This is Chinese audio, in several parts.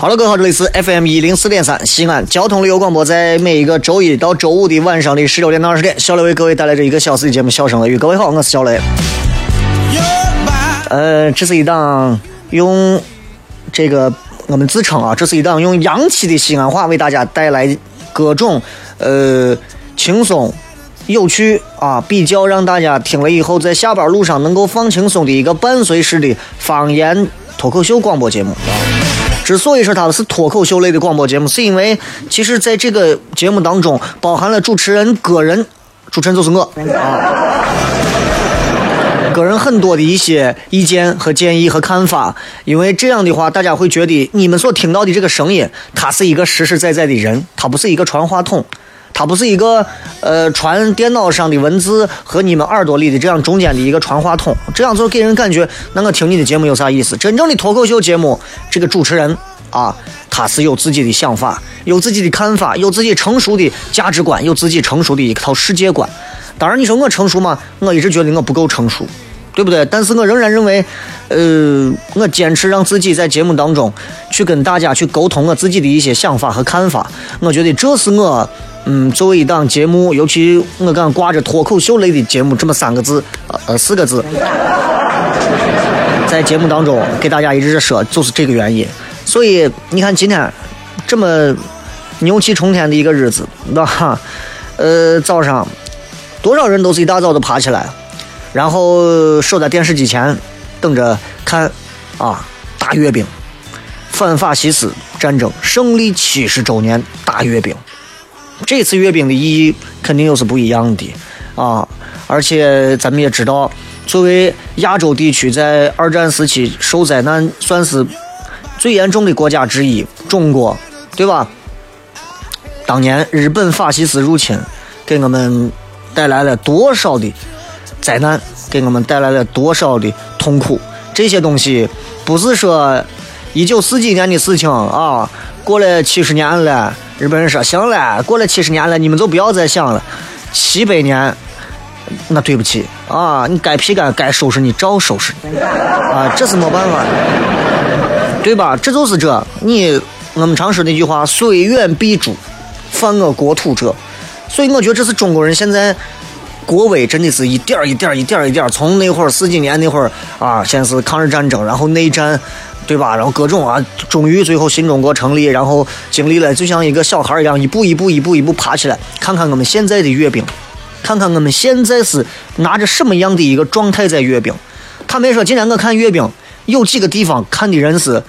好了，各位好，这里是 FM 一零四点三西安交通旅游广播，在每一个周一到周五的晚上的十六点到二十点，小雷为各位带来这一个小时的节目《笑声雷雨》。各位好，我是小雷。呃，这是一档用这个我们自称啊，这是一档用洋气的西安话为大家带来各种呃轻松、有趣啊，比较让大家听了以后在下班路上能够放轻松的一个伴随式的方言脱口秀广播节目。啊之所以说它是脱口秀类的广播节目，是因为其实在这个节目当中包含了主持人个人，主持人就是我啊，个人很多的一些意见和建议和看法。因为这样的话，大家会觉得你们所听到的这个声音，他是一个实实在在的人，他不是一个传话筒，它不是一个呃传电脑上的文字和你们耳朵里的这样中间的一个传话筒，这样就给人感觉，那我听你的节目有啥意思？真正的脱口秀节目，这个主持人。啊，他是有自己的想法，有自己的看法，有自己成熟的价值观，有自己成熟的一套世界观。当然，你说我成熟吗？我一直觉得我不够成熟，对不对？但是我仍然认为，呃，我坚持让自己在节目当中去跟大家去沟通我自己的一些想法和看法。我觉得这是我，嗯，作为一档节目，尤其我敢挂着脱口秀类的节目这么三个字，呃，四个字，在节目当中给大家一直说，就是这个原因。所以你看，今天这么牛气冲天的一个日子，对吧？呃，早上多少人都是一大早就爬起来，然后守在电视机前等着看啊，大阅兵，反法西斯战争胜利七十周年大阅兵。这次阅兵的意义肯定又是不一样的啊！而且咱们也知道，作为亚洲地区在二战时期受灾难，算是。最严重的国家之一，中国，对吧？当年日本法西斯入侵，给我们带来了多少的灾难？给我们带来了多少的痛苦？这些东西不是说一九四几年的事情啊，过了七十年了，日本人说行了，过了七十年了，你们就不要再想了。七百年，那对不起啊，你该批干该收拾你照收拾啊，这是没办法。对吧？这就是这你我们常说那句话“虽远必诛，犯我国土者”。所以我觉得这是中国人现在国威真的是一点一点一点一点从那会儿四几年那会儿啊，先是抗日战争，然后内战，对吧？然后各种啊，终于最后新中国成立，然后经历了就像一个小孩一样，一步一步一步一步爬起来。看看我们现在的阅兵，看看我们现在是拿着什么样的一个状态在阅兵。他没说今天我看阅兵。有几个地方看的人是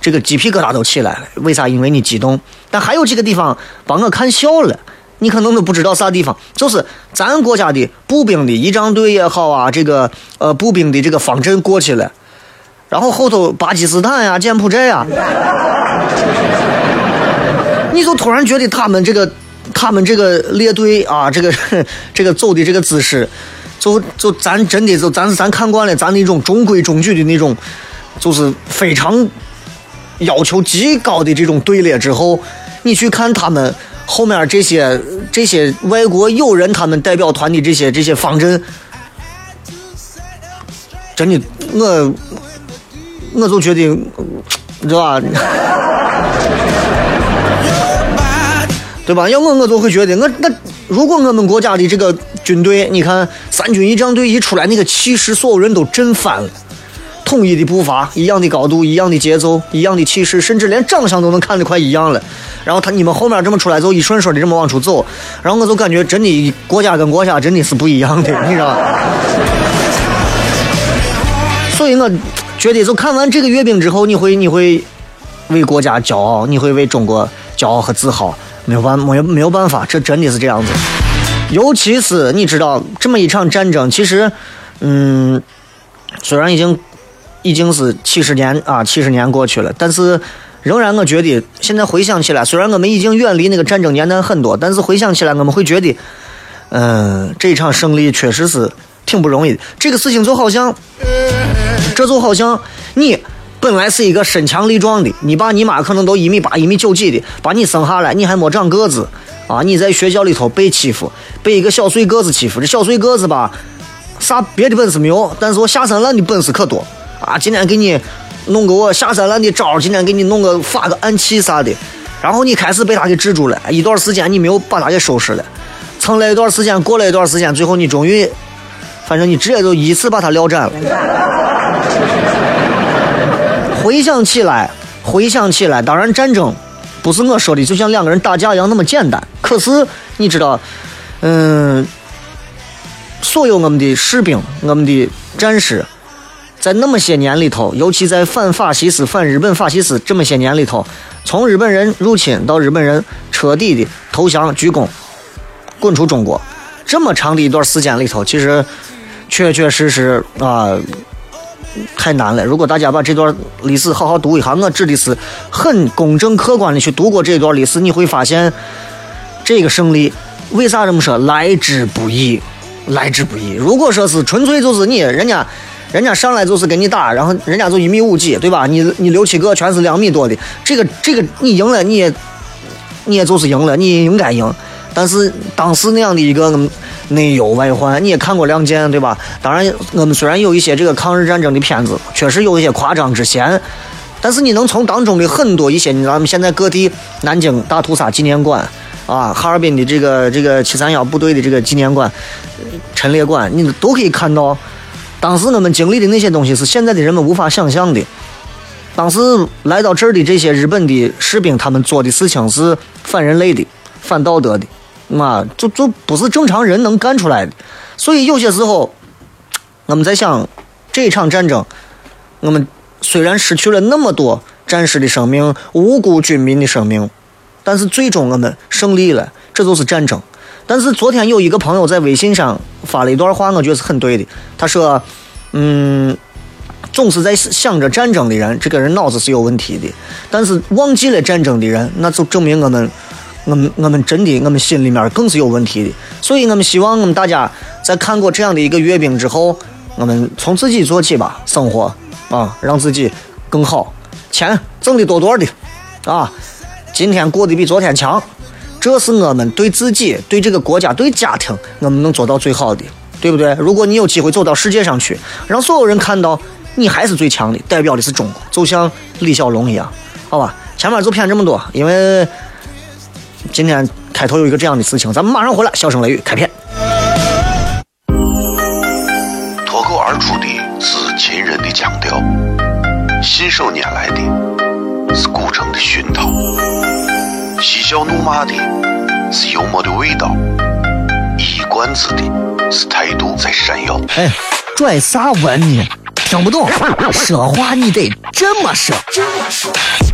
这个鸡皮疙瘩都起来了，为啥？因为你激动。但还有几个地方把我看笑了，你可能都不知道啥地方，就是咱国家的步兵的仪仗队也好啊，这个呃步兵的这个方阵过去了，然后后头巴基斯坦呀、柬埔寨呀，你就突然觉得他们这个他们这个列队啊，这个 这个走的这个姿势。就就咱真的就咱咱看惯了咱那种中规中矩的那种，就是非常要求极高的这种队列之后，你去看他们后面这些这些外国友人他们代表团的这些这些方阵，真的我我就觉得，你知道吧？对吧？要我我就会觉得，我那如果我们国家的这个军队，你看三军仪仗队一出来，那个气势，所有人都震翻了。统一的步伐，一样的高度，一样的节奏，一样的气势，甚至连长相都能看得快一样了。然后他你们后面这么出来走，一顺顺的这么往出走，然后我就感觉真的国家跟国家真的是不一样的，你知道吧？所以我觉得，就看完这个阅兵之后，你会你会为国家骄傲，你会为中国骄傲和自豪。没有办没有没有办法，这真的是这样子。尤其是你知道，这么一场战争，其实，嗯，虽然已经。已经是七十年啊，七十年过去了，但是仍然我觉得现在回想起来，虽然我们已经远离那个战争年代很多，但是回想起来，我们会觉得，嗯，这一场胜利确实是挺不容易的。这个事情就好像，这就好像你本来是一个身强力壮的，你爸你妈可能都一米八、一米九几的，把你生下来，你还没长个子啊，你在学校里头被欺负，被一个小碎个子欺负，这小碎个子吧，啥别的本事没有，但是我下三滥的本事可多。啊，今天给你弄个我下三滥的招今天给你弄个发个暗器啥的，然后你开始被他给制住了，一段时间你没有把他给收拾了，撑了一段时间，过了一段时间，最后你终于，反正你直接就一次把他撂斩了。回想起来，回想起来，当然战争不是我说的就像两个人打架一样那么简单，可是你知道，嗯，所有我们的士兵，我们的战士。在那么些年里头，尤其在反法西斯、反日本法西斯这么些年里头，从日本人入侵到日本人彻底的投降鞠躬，滚出中国，这么长的一段时间里头，其实确确实实啊太难了。如果大家把这段历史好好读一下，我指的是很公正客观的去读过这段历史，你会发现这个胜利为啥这么说来之不易，来之不易。如果说是纯粹就是你人家。人家上来就是跟你打，然后人家就一米五几，对吧？你你六七个全是两米多的，这个这个你赢了，你也你也就是赢了，你应该赢。但是当时那样的一个内忧外患，你也看过《亮剑》，对吧？当然，我们虽然有一些这个抗日战争的片子，确实有一些夸张之嫌，但是你能从当中的很多一些，咱们现在各地南京大屠杀纪念馆啊，哈尔滨的这个这个七三幺部队的这个纪念馆陈列馆，你都可以看到。当时我们经历的那些东西是现在的人们无法想象的。当时来到这儿的这些日本的士兵，他们做的事情是反人类的、反道德的，嘛，就就不是正常人能干出来的。所以有些时候，我们在想，这场战争，我们虽然失去了那么多战士的生命、无辜军民的生命，但是最终我们胜利了，这就是战争。但是昨天有一个朋友在微信上发了一段话，我觉得是很对的。他说：“嗯，总是在想着战争的人，这个人脑子是有问题的；但是忘记了战争的人，那就证明我们，我们，我们真的，我们心里面更是有问题的。所以我们希望我们大家在看过这样的一个阅兵之后，我们从自己做起吧，生活啊，让自己更好，钱挣的多多的，啊，今天过得比昨天强。”这是我们对自己、对这个国家、对家庭，我们能做到最好的，对不对？如果你有机会走到世界上去，让所有人看到你还是最强的，代表的是中国，就像李小龙一样，好吧？前面就骗这么多，因为今天开头有一个这样的事情，咱们马上回来，笑声雷雨开片。脱口而出的是秦人的腔调，信手拈来的是古城的熏陶。嬉笑怒骂的是幽默的味道，一冠子的是态度在闪耀。哎，拽啥文呢？听不懂，说话你得这么说。哎哎哎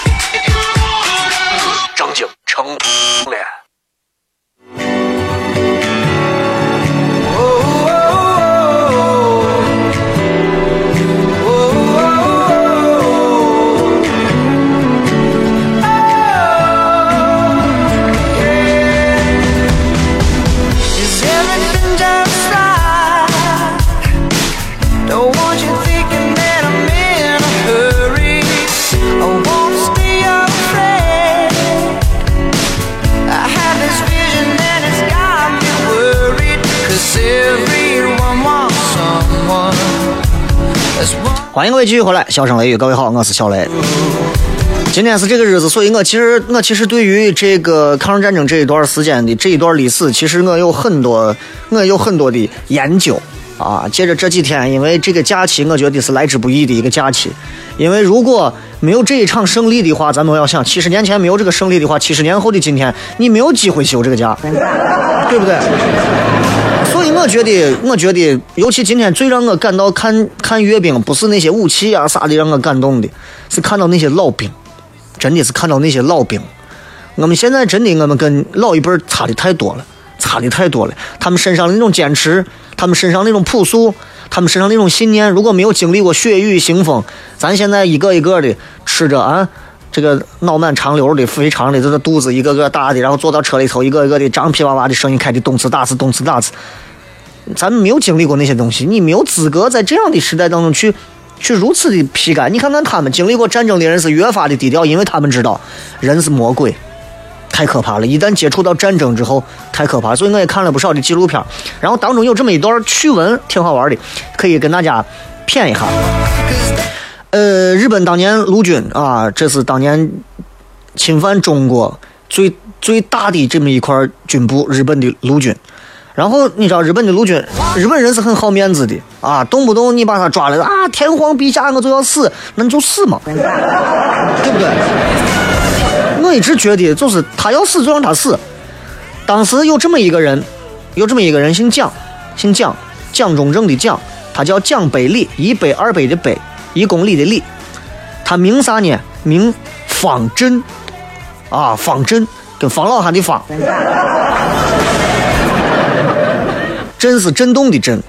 欢迎各位继续回来，笑声雷雨，各位好，我是小雷。今天是这个日子，所以我其实我其实对于这个抗日战争这一段时间的这一段历史，其实我有很多我有很多的研究啊。接着这几天，因为这个假期，我觉得是来之不易的一个假期。因为如果没有这一场胜利的话，咱们要想，七十年前没有这个胜利的话，七十年后的今天，你没有机会休这个假，对不对？我觉得，我觉得，尤其今天最让我感到看看阅兵，不是那些武器啊啥的让我感动的，是看到那些老兵。真的是看到那些老兵，我们现在真的我们跟老一辈差的太多了，差的太多了。他们身上的那种坚持，他们身上那种朴素，他们身上那种信念，如果没有经历过血雨腥风，咱现在一个一个的吃着啊，这个脑满肠流的、肥肠的，这个肚子一个个大的，然后坐到车里头，一个一个的张皮哇哇的声音开的动次打次，动次打次。咱们没有经历过那些东西，你没有资格在这样的时代当中去。去如此的批改，你看看他们经历过战争的人是越发的低调，因为他们知道人是魔鬼，太可怕了。一旦接触到战争之后，太可怕。所以我也看了不少的纪录片，然后当中有这么一段趣闻，挺好玩的，可以跟大家谝一下。呃，日本当年陆军啊，这是当年侵犯中国最最大的这么一块军部，日本的陆军。然后你知道日本的陆军，日本人是很好面子的啊，动不动你把他抓来啊，天皇陛下我就要死，那你就死嘛，对不对？我一直觉得就是他要死就让他死。当时有这么一个人，有这么一个人姓蒋，姓蒋，蒋中正的蒋，他叫蒋百里，一百二百的百，一公里的里，他名啥呢？名方振，啊，方振跟方老汉的方。震是震动的震，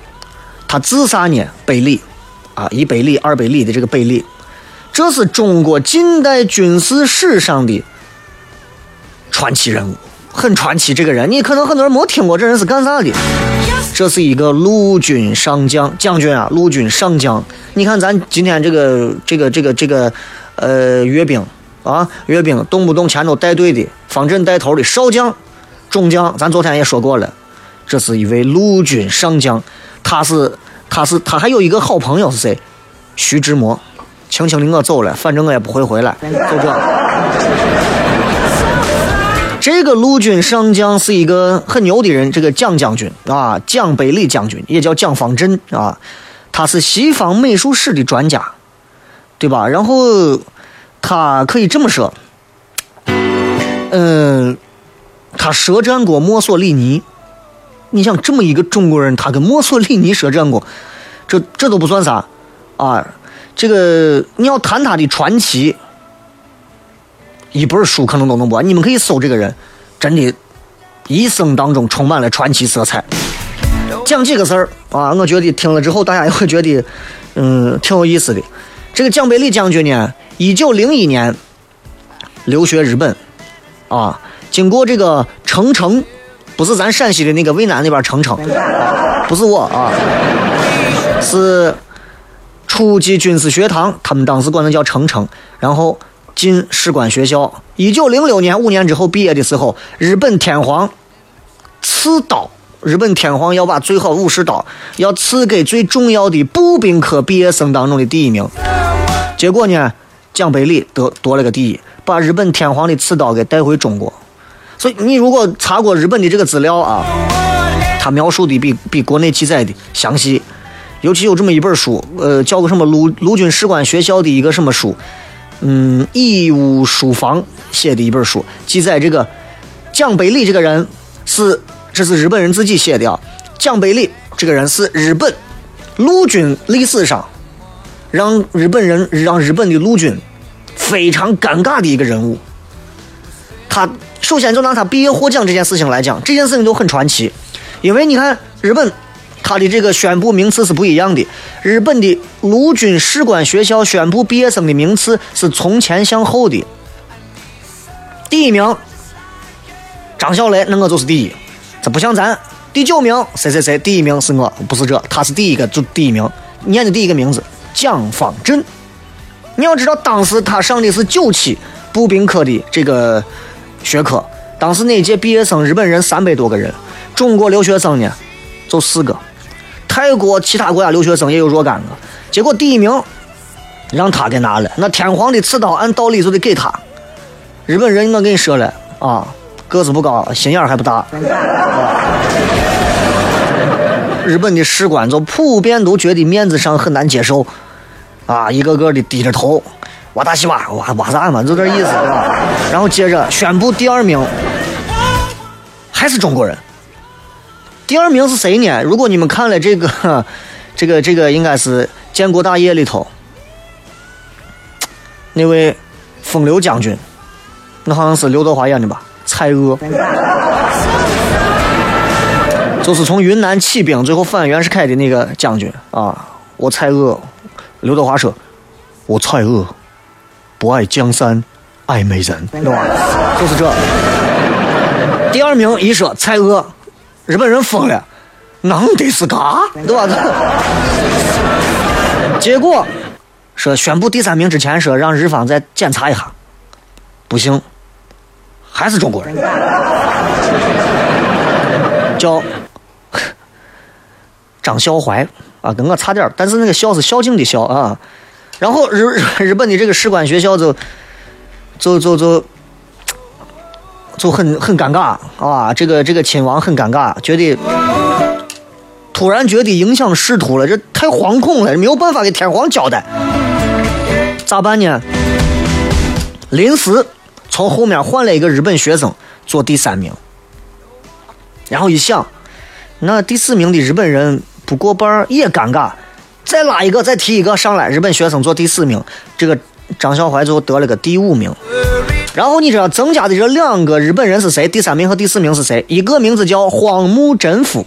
他字啥呢？北里，啊，一百里、二百里的这个北里，这是中国近代军事史上的传奇人物，很传奇。这个人，你可能很多人没听过，这人是干啥的？这是一个陆军上将，将军啊，陆军上将。你看咱今天这个这个这个这个呃阅兵啊，阅兵动不动前头带队的，方阵带头的少将、中将，咱昨天也说过了。这是一位陆军上将，他是，他是，他还有一个好朋友是谁？徐志摩。轻轻的我走了，反正我也不会回来。就这。这个陆军上将是一个很牛的人，这个蒋将军啊，蒋百里将军，也叫蒋方振啊，他是西方美术史的专家，对吧？然后他可以这么说，嗯，他舌战过墨索里尼。你想这么一个中国人，他跟墨索里尼舌战过，这这都不算啥啊！这个你要谈他的传奇，一本书可能都能播。你们可以搜这个人，真的，一生当中充满了传奇色彩。讲几个事儿啊，我觉得听了之后大家也会觉得，嗯，挺有意思的。这个蒋百里将军呢，一九零一年留学日本，啊，经过这个成城。不是咱陕西的那个渭南那边澄城，不是我啊，是初级军事学堂，他们当时管那叫澄城，然后进士官学校。一九零六年五年之后毕业的时候，日本天皇赐刀，日本天皇要把最好武士刀要赐给最重要的步兵科毕业生当中的第一名。结果呢，蒋百里得夺了个第一，把日本天皇的刺刀给带回中国。所以你如果查过日本的这个资料啊，他描述的比比国内记载的详细，尤其有这么一本书，呃，叫个什么陆陆军士官学校的一个什么书，嗯，义务书房写的一本书，记载这个蒋百里这个人是，这是日本人自己写的啊，蒋百里这个人是日本陆军历史上让日本人让日本的陆军非常尴尬的一个人物，他。首先，就拿他毕业获奖这件事情来讲，这件事情就很传奇，因为你看日本，他的这个宣布名次是不一样的。日本的陆军士官学校宣布毕业生的名次是从前向后的，第一名张小雷，那我就是第一。这不像咱第九名谁谁谁，第一名是我，不是这，他是第一个就第一名，念的第一个名字蒋方震。你要知道，当时他上的是九期步兵科的这个。学科，当时那届毕业生日本人三百多个人，中国留学生呢就四个，泰国其他国家留学生也有若干个，结果第一名让他给拿了，那天皇的刺刀按道理就得给他。日本人，我跟你说了啊，个子不高，心眼还不大。日本的士官就普遍都觉得面子上很难接受，啊，一个个的低着头，哇大西哇哇哇啥嘛，就这意思，吧？然后接着宣布第二名还是中国人。第二名是谁呢？如果你们看了这个，这个这个应该是《建国大业》里头那位风流将军。那好像是刘德华演的吧？蔡锷，就是从云南起兵，最后反袁世凯的那个将军啊！我蔡锷，刘德华说：“我蔡锷不爱江山，爱美人，对吧？”就是这。第二名一说蔡锷，日本人疯了，能得是嘎，对吧？结果说宣布第三名之前说让日方再检查一下，不行。还是中国人，叫张孝怀啊，跟我差点但是那个孝是孝敬的孝啊。然后日日本的这个士官学校就就就就就很很尴尬啊，这个这个亲王很尴尬，觉得突然觉得影响仕途了，这太惶恐了，没有办法给天皇交代，咋办呢？临时。从后面换了一个日本学生做第三名，然后一想，那第四名的日本人不过半也尴尬，再拉一个，再提一个上来，日本学生做第四名，这个张小怀最后得了个第五名。然后你知道增加的这两个日本人是谁？第三名和第四名是谁？一个名字叫荒木贞夫，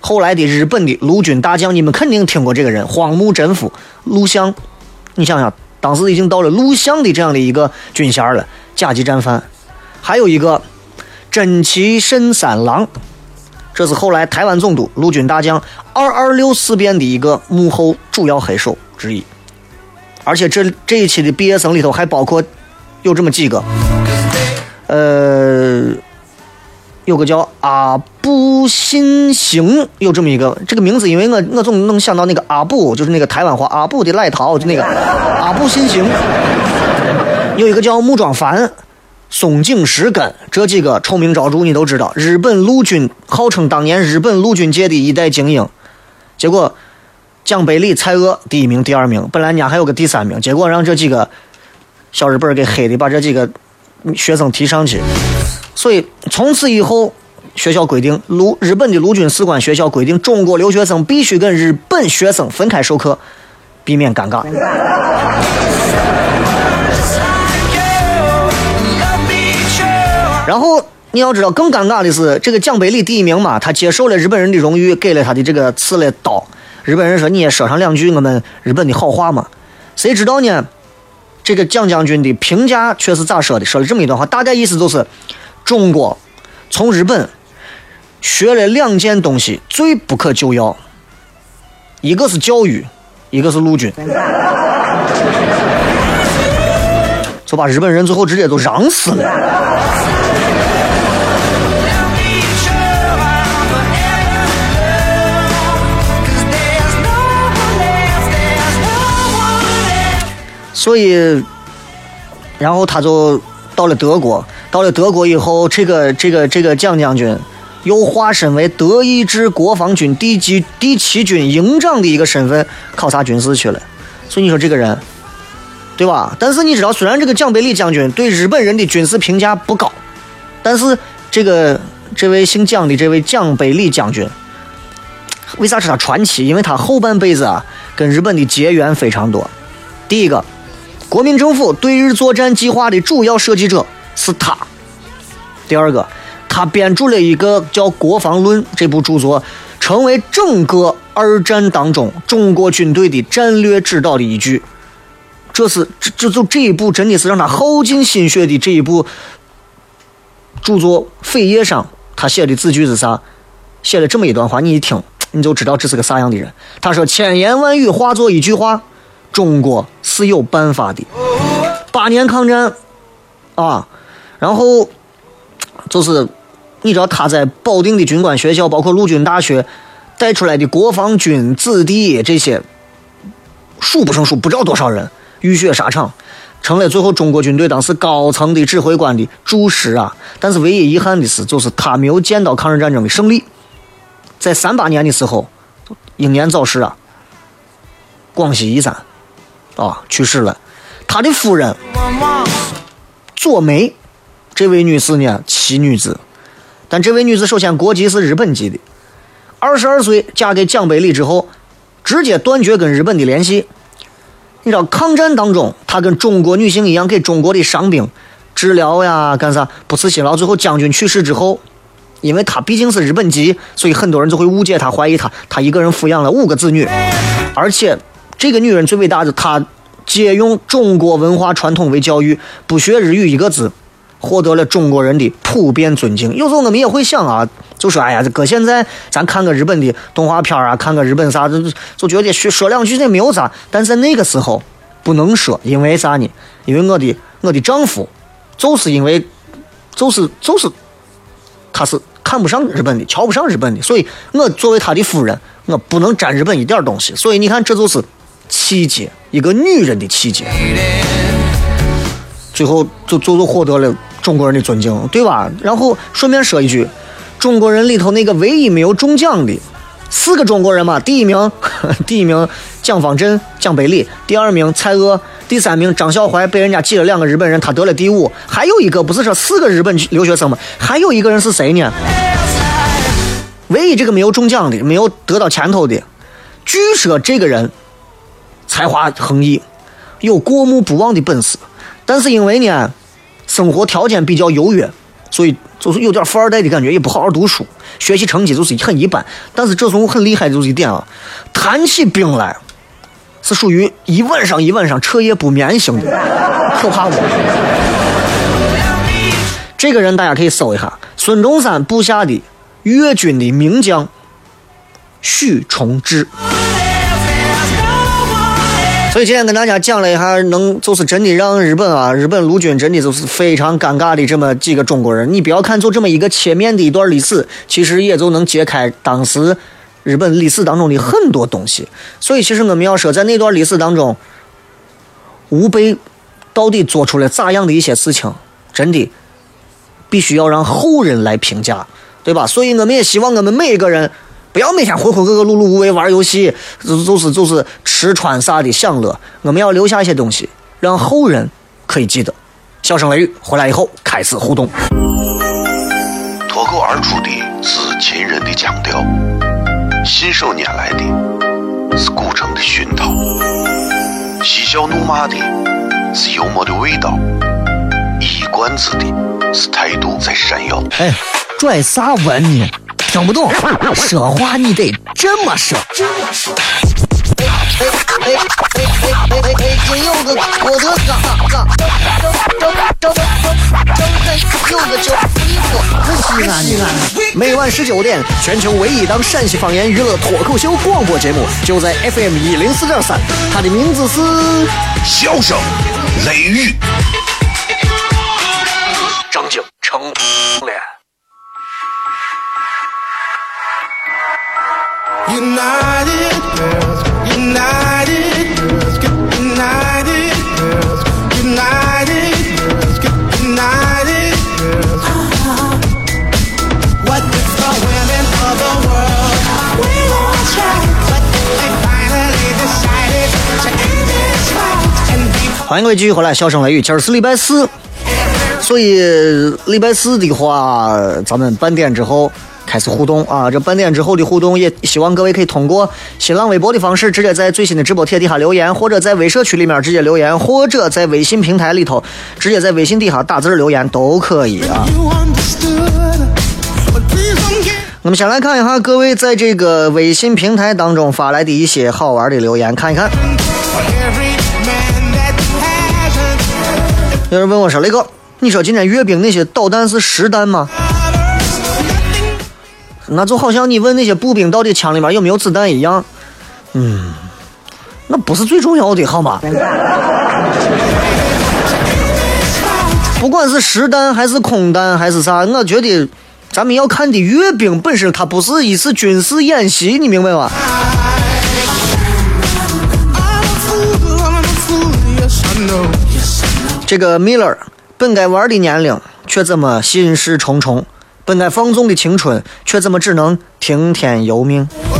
后来的日本的陆军大将，你们肯定听过这个人，荒木贞夫，陆相，你想想。当时已经到了陆相的这样的一个军衔了，甲级战犯。还有一个真崎慎三郎，这是后来台湾总督、陆军大将二二六事变的一个幕后主要黑手之一。而且这这一期的毕业生里头还包括有这么几个，呃。有个叫阿布新行，有这么一个这个名字，因为我我总能想到那个阿布，就是那个台湾话阿布的赖桃，就那个阿布新行。有一个叫木庄凡、松井石根，这几个臭名昭著，你都知道。日本陆军号称当年日本陆军界的一代精英，结果江北里蔡锷第一名、第二名，本来人家还有个第三名，结果让这几个小日本给黑的，把这几个学生提上去。所以从此以后，学校规定，陆日本的陆军士官学校规定，中国留学生必须跟日本学生分开授课，避免尴尬。然后你要知道，更尴尬的是，这个蒋百里第一名嘛，他接受了日本人的荣誉，给了他的这个刺了刀。日本人说：“你也说上两句我们日本的好话嘛？”谁知道呢？这个蒋将军的评价却是咋说的？说了这么一段话，大概意思就是。中国从日本学了两件东西，最不可救药，一个是教育，一个是陆军，就把日本人最后直接都嚷死了。所以，然后他就到了德国。到了德国以后，这个这个这个蒋将军又化身为德意志国防军第几第七军营长的一个身份，考察军事去了。所以你说这个人，对吧？但是你知道，虽然这个蒋百里将军对日本人的军事评价不高，但是这个这位姓蒋的这位蒋百里将军，为啥是他传奇？因为他后半辈子啊，跟日本的结缘非常多。第一个，国民政府对日作战计划的主要设计者。是他。第二个，他编著了一个叫《国防论》这部著作，成为整个二战当中中国军队的战略指导的依据。这是这这就这一部真的是让他耗尽心血的这一部著作扉页上，他写的字句是啥？写了这么一段话，你一听你就知道这是个啥样的人。他说：“千言万语化作一句话，中国是有办法的。”八年抗战，啊。然后，就是你知道他在保定的军官学校，包括陆军大学带出来的国防军子弟这些，数不胜数，不知道多少人浴血沙场，成了最后中国军队当时高层的指挥官的注释啊。但是唯一遗憾的是，就是他没有见到抗日战争的胜利。在三八年的时候，英年早逝啊，广西宜山啊去世了。他的夫人左梅，这位女士呢，奇女子，但这位女子首先国籍是日本籍的，二十二岁嫁给蒋百里之后，直接断绝跟日本的联系。你知道抗战当中，她跟中国女性一样，给中国的伤兵治疗呀，干啥不辞辛劳。最后将军去世之后，因为她毕竟是日本籍，所以很多人就会误解她，怀疑她。她一个人抚养了五个子女，而且这个女人最伟大的，她借用中国文化传统为教育，不学日语一个字，获得了中国人的普遍尊敬。有时候我们也会想啊，就说哎呀，这搁现在咱看个日本的动画片啊，看个日本啥，就就觉得说说两句也没有啥。但在那个时候不能说，因为啥呢？因为我的我的丈夫就是因为就是就是他是看不上日本的，瞧不上日本的，所以我作为他的夫人，我不能沾日本一点东西。所以你看，这就是气节，一个女人的气节。最后就就就获得了中国人的尊敬，对吧？然后顺便说一句，中国人里头那个唯一没有中奖的四个中国人嘛，第一名 第一名蒋方震、蒋百里，第二名蔡锷，第三名张孝怀被人家挤了两个日本人，他得了第五。还有一个不是说四个日本留学生吗？还有一个人是谁呢？唯一这个没有中奖的，没有得到前头的，据说这个人才华横溢，有过目不忘的本事。但是因为呢，生活条件比较优越，所以就是有点富二代的感觉，也不好好读书，学习成绩就是很一般。但是这种很厉害的就是一点啊，谈起兵来是属于一晚上一晚上彻夜不眠型的，可怕不？这个人大家可以搜一下，孙中山部下的粤军的名将许崇智。所以今天跟大家讲了一下，能就是真的让日本啊，日本陆军真的就是非常尴尬的这么几个中国人。你不要看就这么一个切面的一段历史，其实也就能揭开当时日本历史当中的很多东西。所以其实我们要说，在那段历史当中，吴贝到底做出了咋样的一些事情，真的必须要让后人来评价，对吧？所以我们也希望我们每一个人。不要每天浑浑噩噩、碌碌无为玩游戏，就就是就是吃穿啥的享乐。我们要留下一些东西，让后人可以记得。笑声雷雨回来以后开始互动。脱口而出的是秦人的腔调，信手拈来的是古城的熏陶，嬉笑怒骂的是幽默的味道，一冠子的是态度在闪耀。哎，拽啥文呢？听不懂，说话你得这么说。哎哎哎哎哎哎！北京有个郭德纲，张张张张有个叫李波，是西安的。每晚十九点，全球唯一档陕西方言娱乐脱口秀广播节目，就在 FM 一零四点三。它的名字是《笑声雷雨》。张景成欢迎各位继续回来，笑声雷雨，今儿是礼拜四，所以礼拜四的话，咱们半点之后开始互动啊。这半点之后的互动，也希望各位可以通过新浪微博的方式，直接在最新的直播贴底下留言，或者在微社区里面直接留言，或者在微信平台里头直接在微信底下打字留言都可以啊。you understood. But please don't get 那么先来看一下各位在这个微信平台当中发来的一些好玩的留言，看一看。有人问我说：“雷哥，你说今天阅兵那些导弹是实弹吗？”那就好像你问那些步兵到底枪里面有没有子弹一样，嗯，那不是最重要的，好吗？不管是实弹还是空弹还是啥，我觉得咱们要看的阅兵本身，它不是一次军事演习，你明白吗？这个 Miller 本该玩的年龄，却怎么心事重重。本该放纵的青春，却怎么只能听天由命。Oh,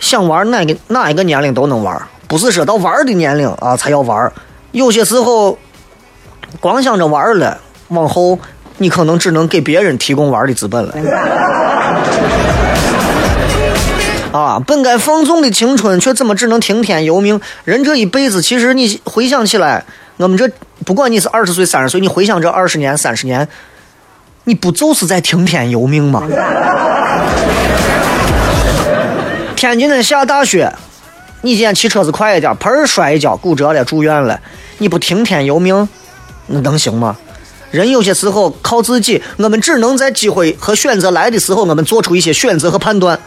想玩哪个哪一个年龄都能玩，不是说到玩的年龄啊才要玩。有些时候，光想着玩了，往后你可能只能给别人提供玩的资本了。啊，本该放纵的青春，却怎么只能听天由命？人这一辈子，其实你回想起来，我们这不管你是二十岁、三十岁，你回想这二十年、三十年，你不就是在听天由命吗？天津的下大雪，你今天骑车子快一点，砰儿摔一跤，骨折了，住院了，你不听天由命，那能行吗？人有些时候靠自己，我们只能在机会和选择来的时候，我们做出一些选择和判断。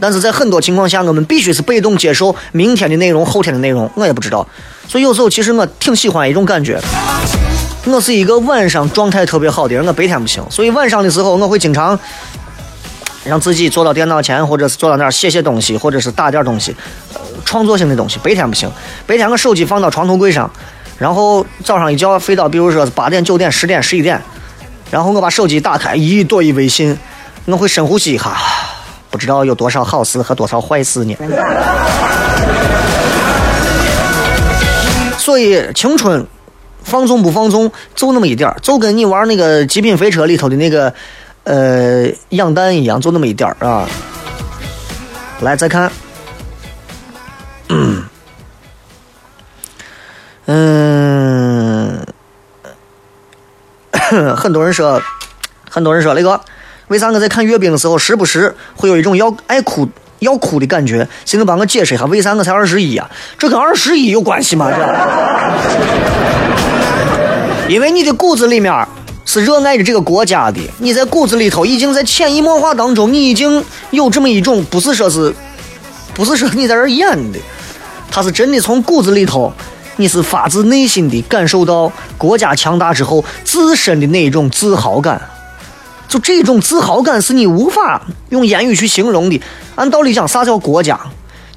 但是在很多情况下，我们必须是被动接受明天的内容、后天的内容，我也不知道。所以有时候其实我挺喜欢一种感觉。我是一个晚上状态特别好的人，我白天不行，所以晚上的时候我会经常让自己坐到电脑前，或者是坐到那儿写写东西，或者是打点东西，呃创作性的东西。白天不行，白天我手机放到床头柜上，然后早上一觉睡到，比如说是八点、九点、十点、十一点，然后我把手机打开，一朵一微信，我会深呼吸一下，不知道有多少好事和多少坏事呢。所以青春放纵不放纵，就那么一点儿，就跟你玩那个《极品飞车》里头的那个呃养蛋一样，就那么一点儿啊。来，再看，嗯，很多人说，很多人说那个，为啥我在看阅兵的时候，时不时会有一种要爱哭要哭的感觉？谁能帮我解释一下，为啥我才二十一啊？这跟二十一有关系吗？这？因为你的骨子里面是热爱着这个国家的，你在骨子里头已经在潜移默化当中，你已经有这么一种，不是说是，不是说你在这演的，他是真的从骨子里头，你是发自内心的感受到国家强大之后自身的那一种自豪感。就这种自豪感是你无法用言语去形容的。按道理讲，啥叫国家？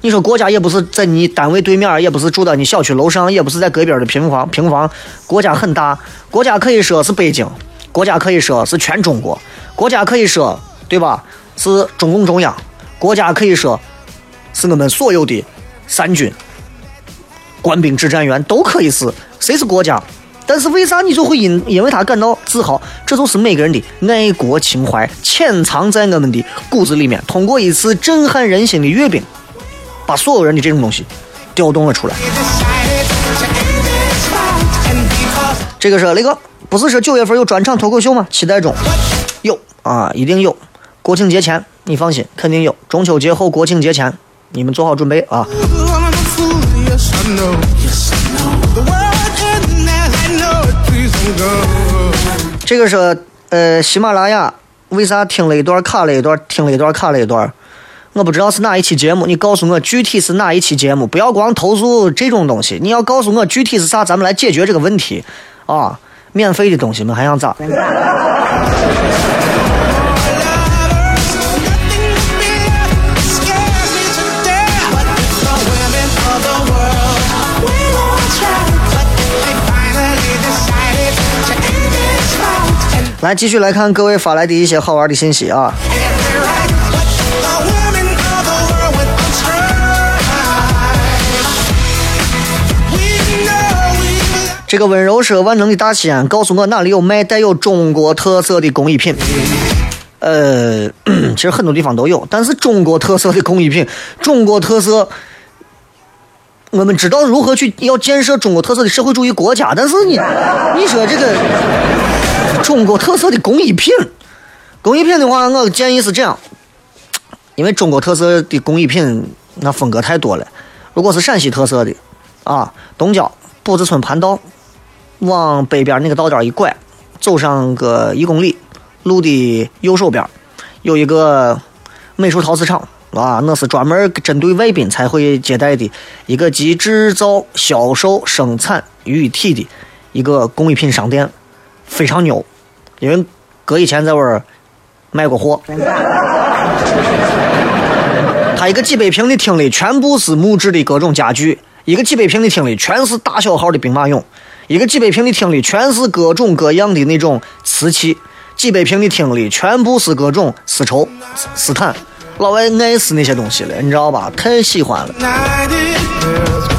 你说国家也不是在你单位对面，也不是住在你小区楼上，也不是在隔壁的平房平房。国家很大，国家可以说是北京，国家可以说是全中国，国家可以说对吧？是中共中央，国家可以说是我们所有的三军、官兵、指战员都可以是，谁是国家？但是为啥你就会因因为他感到自豪？这就是每个人的爱国情怀潜藏在我们的骨子里面，通过一次震撼人心的阅兵，把所有人的这种东西调动了出来。这个是那个不是说九月份有专场脱口秀吗？期待中，有啊，一定有。国庆节前你放心，肯定有。中秋节后、国庆节前，你们做好准备啊！这个是呃喜马拉雅为啥听了一段卡了一段，听了一段卡了一段？我不知道是哪一期节目，你告诉我具体是哪一期节目，不要光投诉这种东西，你要告诉我具体是啥，咱们来解决这个问题啊！免费的东西们还想咋？来继续来看各位发来的一些好玩的信息啊！这个温柔说万能的大西安，告诉我哪里有卖带有中国特色的工艺品。呃，其实很多地方都有，但是中国特色的工艺品，中国特色，我们知道如何去要建设中国特色的社会主义国家，但是你你说这个中国特色的工艺品，工艺品的话，我建议是这样，因为中国特色的工艺品那风格太多了。如果是陕西特色的啊，东郊卜子村盘道，往北边那个道道一拐，走上个一公里，路的右手边有一个美术陶瓷厂啊，那是专门针对外宾才会接待的一个集制造、销售、生产于一体的一个工艺品商店，非常牛。因为哥以前在那儿卖过货，他一个几百平的厅里全部是木质的各种家具，一个几百平的厅里全是大小号的兵马俑，一个几百平的厅里全是各种各样的那种瓷器，几百平的厅里全部是各种丝绸、斯斯坦，老外爱死那些东西了，你知道吧？太喜欢了。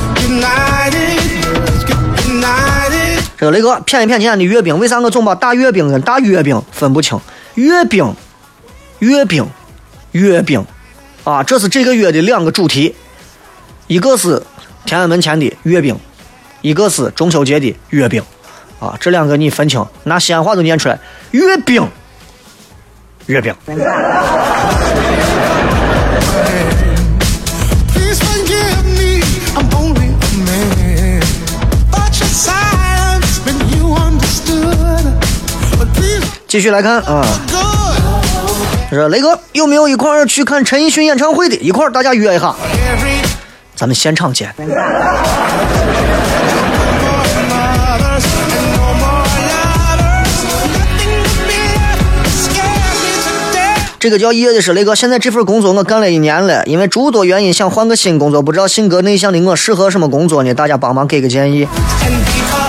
这个雷哥骗一骗今天的阅兵，为啥我总把大阅兵跟大阅兵分不清？阅兵，阅兵，阅兵，啊，这是这个月的两个主题，一个是天安门前的阅兵，一个是中秋节的阅兵，啊，这两个你分清，拿西安话都念出来，阅兵，阅兵。继续来看啊，good. 这雷哥有没有一块儿去看陈奕迅演唱会的？一块儿大家约一下，咱们现场见。mothers and no more lovers. Nothing to fear, scares me to death. 这个叫叶的是雷哥，现在这份工作我干了一年了，因为诸多原因想换个新工作，不知道性格内向的我适合什么工作呢？大家帮忙给个建议。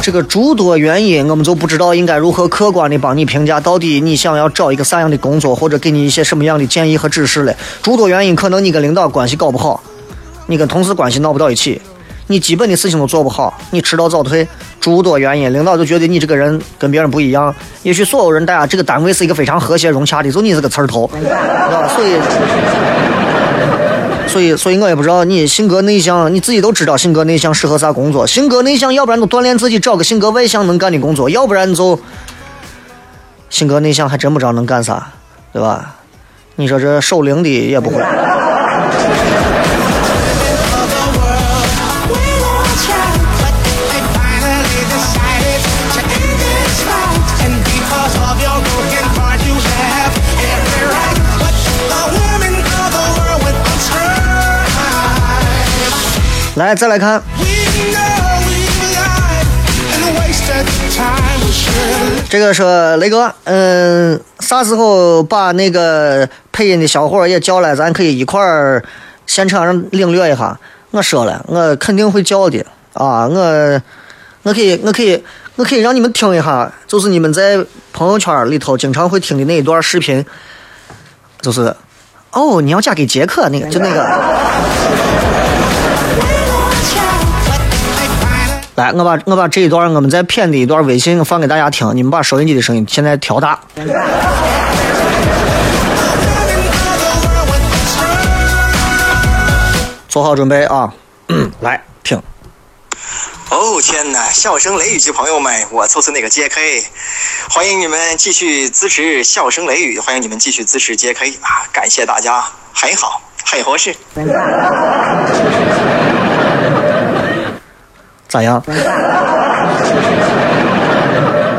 这个诸多原因，我们就不知道应该如何客观的帮你评价，到底你想要找一个啥样的工作，或者给你一些什么样的建议和指示了。诸多原因，可能你跟领导关系搞不好，你跟同事关系闹不到一起，你基本的事情都做不好，你迟到早退，诸多原因，领导就觉得你这个人跟别人不一样。也许所有人大家这个单位是一个非常和谐融洽的，就你是个刺儿头，对吧？所以。所以，所以我也不知道你性格内向，你自己都知道性格内向适合啥工作。性格内向，要不然就锻炼自己，找个性格外向能干的工作；要不然就性格内向，还真不知道能干啥，对吧？你说这守灵的也不会。来，再来看这个是雷哥，嗯，啥时候把那个配音的小伙也叫来，咱可以一块儿现场让领略一下。我说了，我肯定会叫的啊，我我可以，我可以，我可以让你们听一下，就是你们在朋友圈里头经常会听的那一段视频，就是哦，你要嫁给杰克那个，就那个。来，我把我把这一段我们在片的一段微信放给大家听，你们把收音机的声音现在调大。做好准备啊！来听。哦天哪！笑声雷雨的朋友们，我就是那个 J.K，欢迎你们继续支持笑声雷雨，欢迎你们继续支持 J.K 啊！感谢大家，很好，很合适。咋样？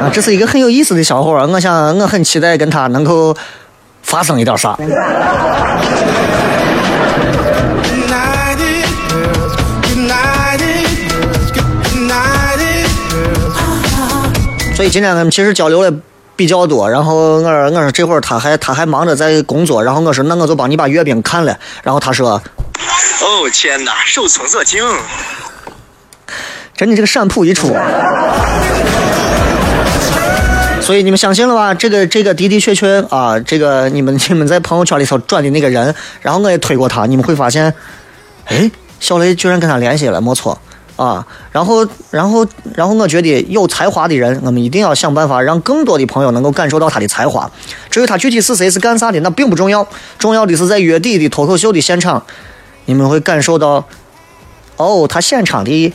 啊，这是一个很有意思的小伙儿，我想我很期待跟他能够发生一点啥。所以今天我们其实交流的比较多，然后我说我说这会儿他还他还忙着在工作，然后我说那我就帮你把阅兵看了，然后他说哦天哪！受宠若惊。真的这个闪扑一出。所以你们相信了吧？这个这个的的确确啊，这个你们你们在朋友圈里头转的那个人，然后我也推过他，你们会发现，哎，小雷居然跟他联系了，没错啊。然后然后然后我觉得有才华的人，我们一定要想办法让更多的朋友能够感受到他的才华。至于他具体是谁是干啥的，那并不重要，重要的是在月底的脱口秀的现场，你们会感受到，哦，他现场的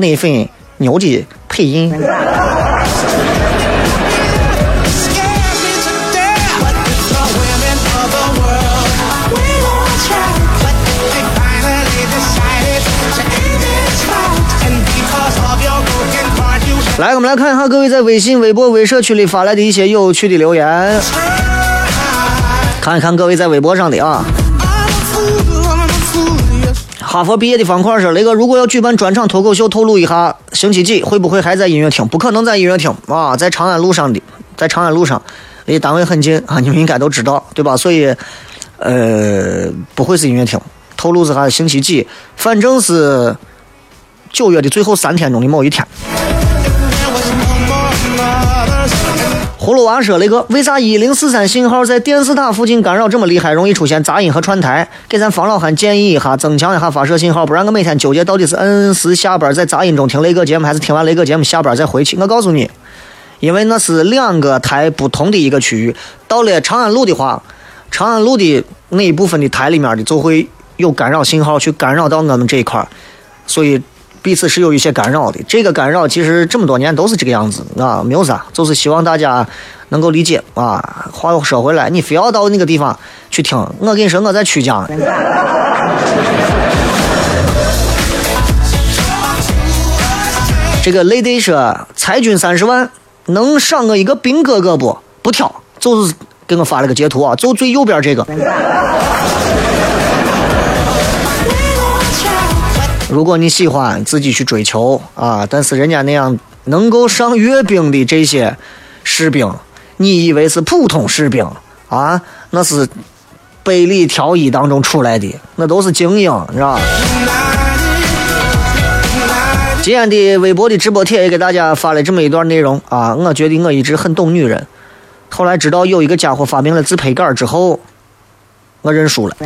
那份牛的配音。来，我们来看一下各位在微信、微博、微社区里发来的一些有趣的留言。看一看各位在微博上的啊。哈佛毕业的方块说：“雷哥，如果要举办专场脱口秀，透露一下星期几会不会还在音乐厅？不可能在音乐厅啊，在长安路上的，在长安路上，离单位很近啊，你们应该都知道，对吧？所以，呃，不会是音乐厅，透露一下星期几，反正是九月的最后三天中的某一天。葫芦娃说：“雷哥，为啥一零四三信号在电视塔附近干扰这么厉害，容易出现杂音和串台？给咱方老汉建议一下，增强一下发射信号，不然我每天纠结到底是按时下班在杂音中听雷哥节目，还是听完雷哥节目下班再回去。我告诉你，因为那是两个台不同的一个区域。到了长安路的话，长安路的那一部分的台里面的就会有干扰信号去干扰到我们这一块，所以。”彼此是有一些干扰的，这个干扰其实这么多年都是这个样子啊，没有啥，就是希望大家能够理解啊。话又说回来，你非要到那个地方去听，我跟你说，我在曲江。这个 lady 说，裁军三十万，能赏我一个兵哥哥不？不挑，就是给我发了个截图啊，就最右边这个。如果你喜欢自己去追求啊，但是人家那样能够上阅兵的这些士兵，你以为是普通士兵啊？那是百里挑一当中出来的，那都是精英，是吧？今天的微博的直播帖也给大家发了这么一段内容啊，我觉得我一直很懂女人，后来知道有一个家伙发明了自拍杆之后，我认输了。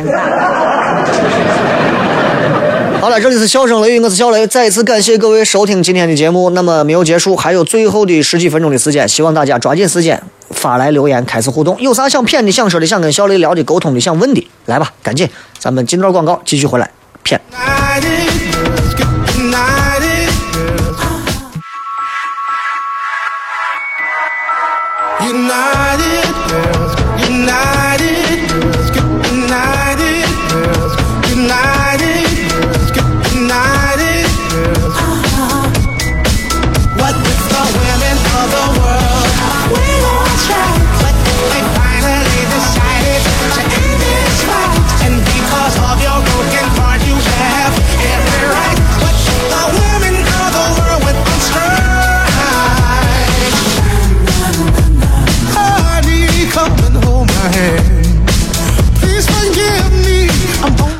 好了，这里是笑声雷雨，我是小雷。再一次感谢各位收听今天的节目。那么没有结束，还有最后的十几分钟的时间，希望大家抓紧时间发来留言，开始互动。有啥想骗的、想说的、想跟小雷聊的、沟通的、想问的，来吧，赶紧，咱们进段广告，继续回来骗。United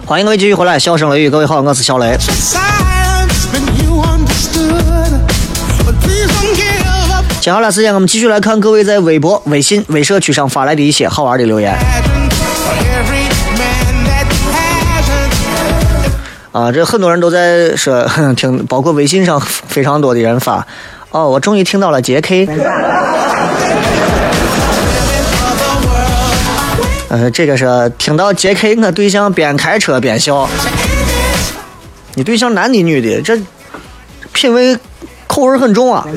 欢迎各位继续回来，笑声雷雨，各位好，我是小雷。接下来时间，我们继续来看各位在微博、微信、微社区上发来的一些好玩的留言啊。这很多人都在说 听，包括微信上非常多的人发。哦，我终于听到了 J.K。呃，这个是听到 J.K，我对象边开车边笑。你对象男的女的？这品味口味很重啊。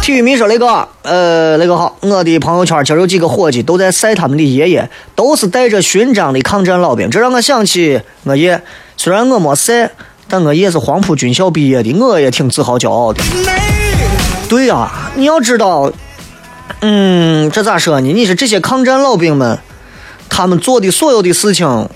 体育迷说：“雷哥，呃，雷哥好，我的朋友圈今儿有几个伙计都在晒他们的爷爷，都是带着勋章的抗战老兵，这让我想起我爷。虽然我没晒，但我爷是黄埔军校毕业的，我也挺自豪骄傲的。对呀、你要知道，嗯，这咋说呢？你说这些抗战老兵们，他们做的所有的事情，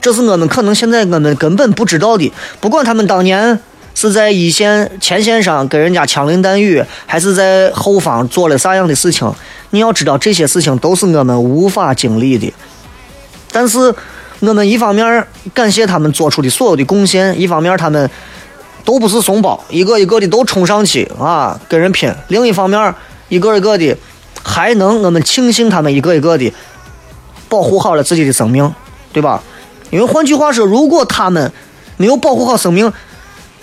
这是我们可能现在我们根本不知道的。不管他们当年是在一线前线上跟人家枪林弹雨，还是在后方做了啥样的事情，你要知道这些事情都是我们无法经历的。但是我们一方面感谢他们做出的所有的贡献，一方面他们都不是怂包，一个一个的都冲上去啊，跟人拼；另一方面，一个一个的还能我们庆幸他们一个一个的保护好了自己的生命，对吧？因为换句话说，如果他们没有保护好生命，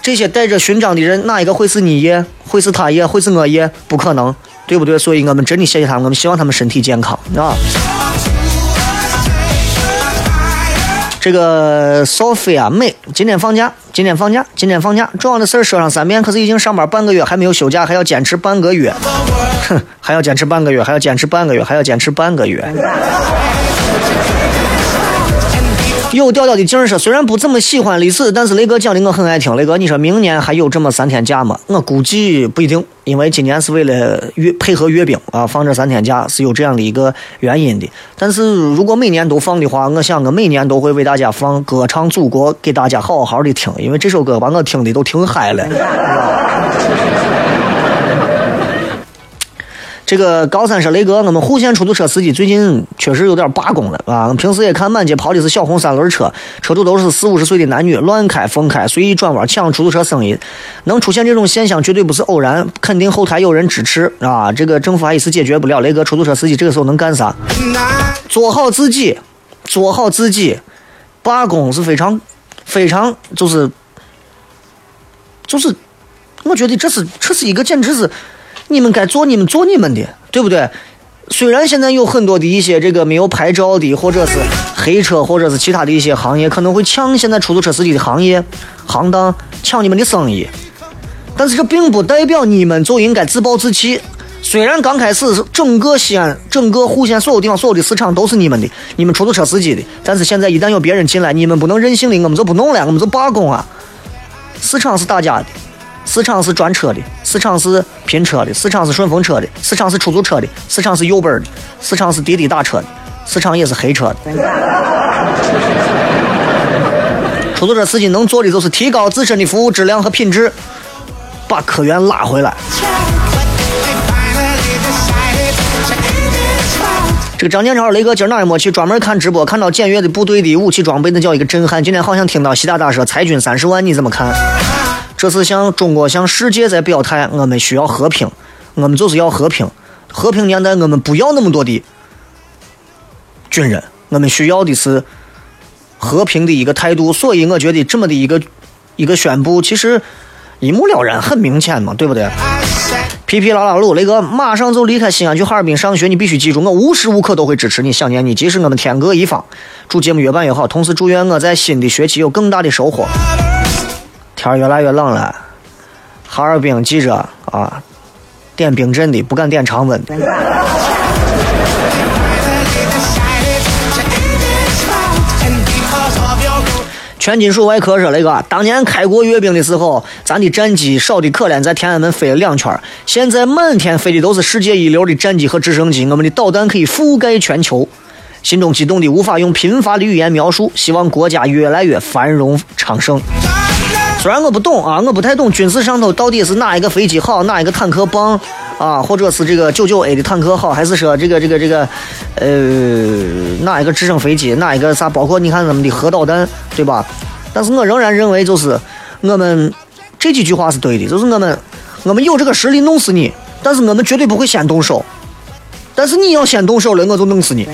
这些带着勋章的人，哪一个会是你爷？会是他爷？会是我爷？不可能，对不对？所以我们真的谢谢他们，我们希望他们身体健康啊。这个 Sophia 妹今天放假，今天放假，今天放假，重要的事儿说上三遍，可是已经上班半个月，还没有休假，还要坚持半个月，哼，还要坚持半个月，还要坚持半个月，还要坚持半个月。有调调的劲儿说，虽然不怎么喜欢历史，但是雷哥讲的我很爱听。雷哥，你说明年还有这么三天假吗？我估计不一定，因为今年是为了阅配合阅兵啊，放这三天假是有这样的一个原因的。但是如果每年都放的话，我想我每年都会为大家放《歌唱祖国》，给大家好好的听，因为这首歌把我听的都听嗨了。这个高三说雷哥，我们户县出租车司机最近确实有点罢工了啊！平时也看满街跑的是小红三轮车，车主都是四五十岁的男女，乱开疯开，随意转弯抢出租车生意。能出现这种现象，绝对不是偶然，肯定后台有人支持啊！这个政府还一时解决不了。雷哥，出租车司机这个时候能干啥？做好自己，做好自己。罢工是非常、非常就是就是，我觉得这是这是一个简直是你们该做你们做你们的，对不对？虽然现在有很多的一些这个没有牌照的，或者是黑车，或者是其他的一些行业，可能会抢现在出租车司机的行业行当，抢你们的生意，但是这并不代表你们就应该自暴自弃。虽然刚开始是整个西安、整个户县所有地方所有的市场都是你们的，你们出租车司机的，但是现在一旦有别人进来，你们不能任性的，我们就不弄了，我们就罢工啊！市场是大家的，市场是专车的，市场是拼车的，市场是顺风车的，市场是出租车的，市场是右奔的，市场是滴滴打车的，市场也是黑车的。出租车司机能做的就是提高自身的服务质量和品质，把客源拉回来。这个张建超雷哥今儿哪也没去，专门看直播，看到检阅的部队的武器装备，那叫一个震撼。今天好像听到习大大说裁军三十万，你怎么看？这是向中国向世界在表态，我们需要和平，我们就是要和平。和平年代，我们不要那么多的军人，我们需要的是和平的一个态度。所以我觉得这么的一个一个宣布，其实一目了然，很明显嘛，对不对？皮皮拉拉鲁，雷哥马上就离开西安去哈尔滨上学，你必须记住，我无时无刻都会支持你、想念你，即使我们天各一方。祝节目越办越好，同时祝愿我在新的学期有更大的收获。天儿越来越冷了，哈尔滨记着啊，点冰镇的，不敢点常温的。全金属外壳说：“雷哥，当年开国阅兵的时候，咱的战机少的可怜，在天安门飞了两圈儿。现在满天飞的都是世界一流的战机和直升机，我们的导弹可以覆盖全球。心中激动的无法用贫乏的语言描述，希望国家越来越繁荣昌盛。虽然我不懂啊，我不太懂军事上头到底是哪一个飞机好，哪一个坦克棒啊，或者是这个九九 A 的坦克好，还是说这个这个这个，呃，哪一个直升飞机，哪一个啥，包括你看咱们的核导弹，对吧？但是我仍然认为，就是我们这几句话是对的，就是我们我们有这个实力弄死你，但是我们绝对不会先动手。但是你要先动手了，我就弄死你。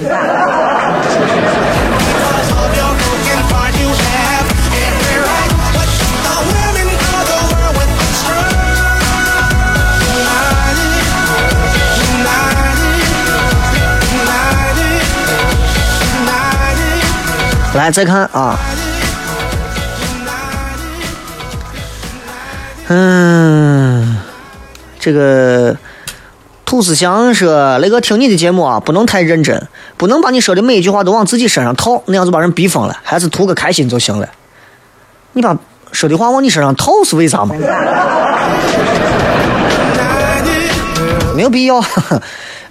来，再看啊，嗯，这个兔思祥说：“雷哥，听你的节目啊，不能太认真，不能把你说的每一句话都往自己身上套，那样就把人逼疯了。还是图个开心就行了。你把说的话往你身上套是为啥嘛？没有必要。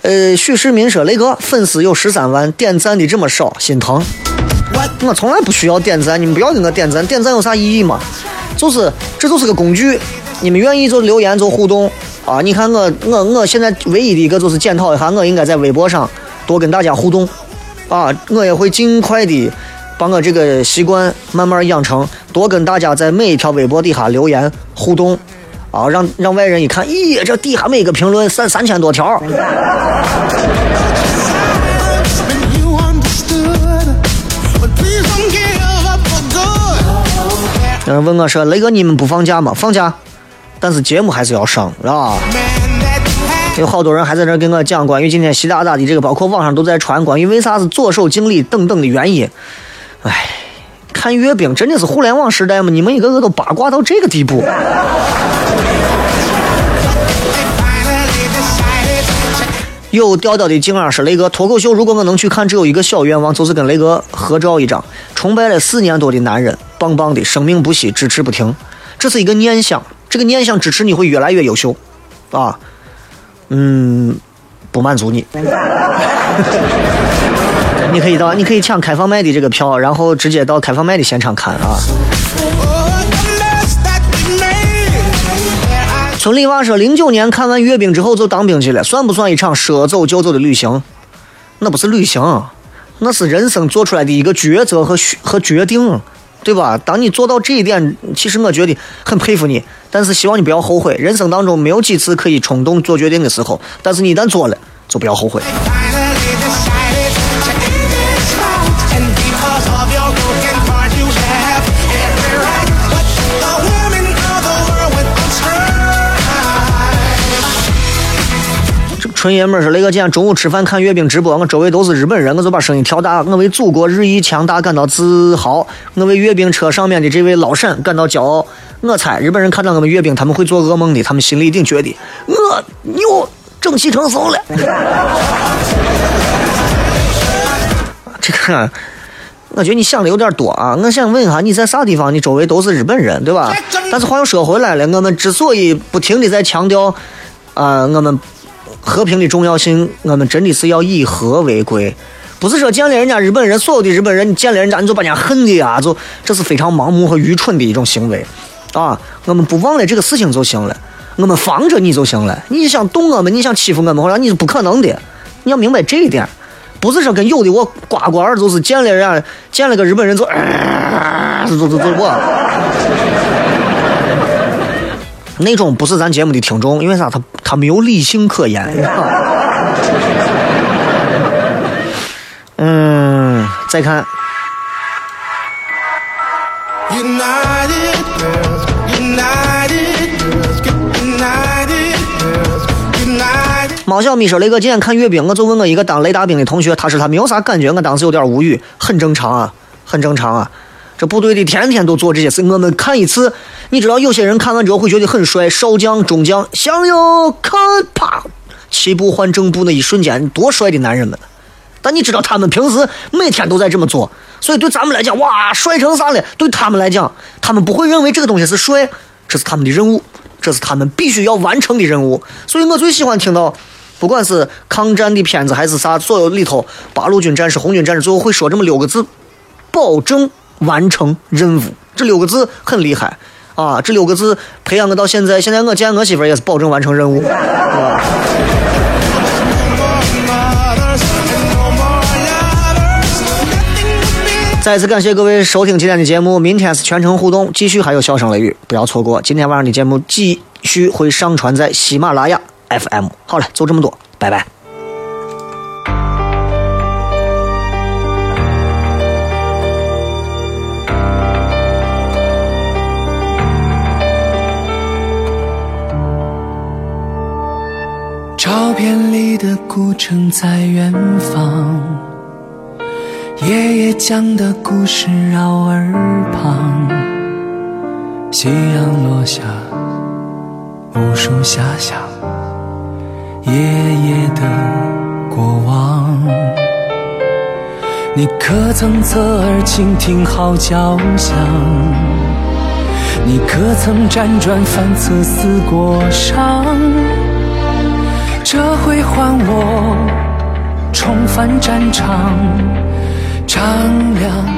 呃，许世民说：“雷哥，粉丝有十三万，点赞的这么少，心疼。我从来不需要点赞，你们不要给我点赞，点赞有啥意义嘛？就是这就是个工具，你们愿意就留言就互动啊！你看我我我现在唯一的一个就是检讨一下，我应该在微博上多跟大家互动啊！我也会尽快的把我这个习惯慢慢养成，多跟大家在每一条微博底下留言互动啊，让让外人一看，咦，这底下每个评论三三千多条。有人问我说：“雷哥，你们不放假吗？放假，但是节目还是要上，是吧？”有好多人还在这跟我讲关于今天习大大的这个，包括网上都在传关于为啥是左手敬礼等等的原因。唉，看阅兵真的是互联网时代吗？你们一个个都八卦到这个地步。有调调的静儿是雷哥脱口秀，如果我能去看，只有一个小愿望，就是跟雷哥合照一张。崇拜了四年多的男人，棒棒的，生命不息，支持不停，这是一个念想，这个念想支持你会越来越优秀，啊，嗯，不满足你。你可以到，你可以抢开放麦的这个票，然后直接到开放麦的现场看啊。村里娃说，零九年看完阅兵之后就当兵去了，算不算一场说走就走的旅行？那不是旅行，那是人生做出来的一个抉择和和决定，对吧？当你做到这一点，其实我觉得很佩服你，但是希望你不要后悔。人生当中没有几次可以冲动做决定的时候，但是你一旦做了，就不要后悔。纯爷们儿说：“雷哥，今天中午吃饭看阅兵直播，我周围都是日本人，我就把声音调大。我为祖国日益强大感到自豪，我为阅兵车上面的这位老沈感到骄傲。我猜日本人看到我们阅兵，他们会做噩梦的，他们心里一定觉得我牛整气成怂了。这个，我觉得你想的有点多啊。我想问一下，你在啥地方？你周围都是日本人，对吧？但是话又说回来了，我们之所以不停的在强调，啊、我们和平的重要性，我们真的是要以和为贵，不是说见了人家日本人，所有的日本人，你见了人家你就把人家恨的呀，就这是非常盲目和愚蠢的一种行为，啊，我们不忘了这个事情就行了，我们防着你就行了，你想动我们，你想欺负我们，或者你是不可能的，你要明白这一点。不是说跟有的我呱呱儿就是见了人家见了个日本人就，呃、就就就就我，那种不是咱节目的听众，因为啥？他他没有理性可言。嗯，再看.猫小咪说：“雷哥，今天看阅兵，我就问我一个当雷达兵的同学，他说他没有啥感觉，我当时有点无语，很正常啊，很正常啊。这部队的天天都做这些事，我们看一次，你知道有些人看完之后会觉得很帅，少将、中将，向右看，啪，齐步换正步那一瞬间，多帅的男人们！但你知道他们平时每天都在这么做，所以对咱们来讲，哇，帅成啥了？对他们来讲，他们不会认为这个东西是帅，这是他们的任务，这是他们必须要完成的任务。所以我最喜欢听到，不管是抗战的片子还是啥，所有里头八路军战士、红军战士，最后会说这么六个字：保证完成任务。这六个字很厉害啊！这六个字培养我到现在，现在我见我媳妇也是保证完成任务。啊再次感谢各位收听今天的节目，明天是全程互动，继续还有笑声雷雨，不要错过。今天晚上的节目继续会上传在喜马拉雅 FM。好了，就这么多，拜拜。照片里的古城在远方，爷爷讲的故事绕耳旁。夕阳落下，无数遐想，爷爷的过往。你可曾侧耳倾听号角响？你可曾辗转反侧思过伤？这回换我重返战场，丈量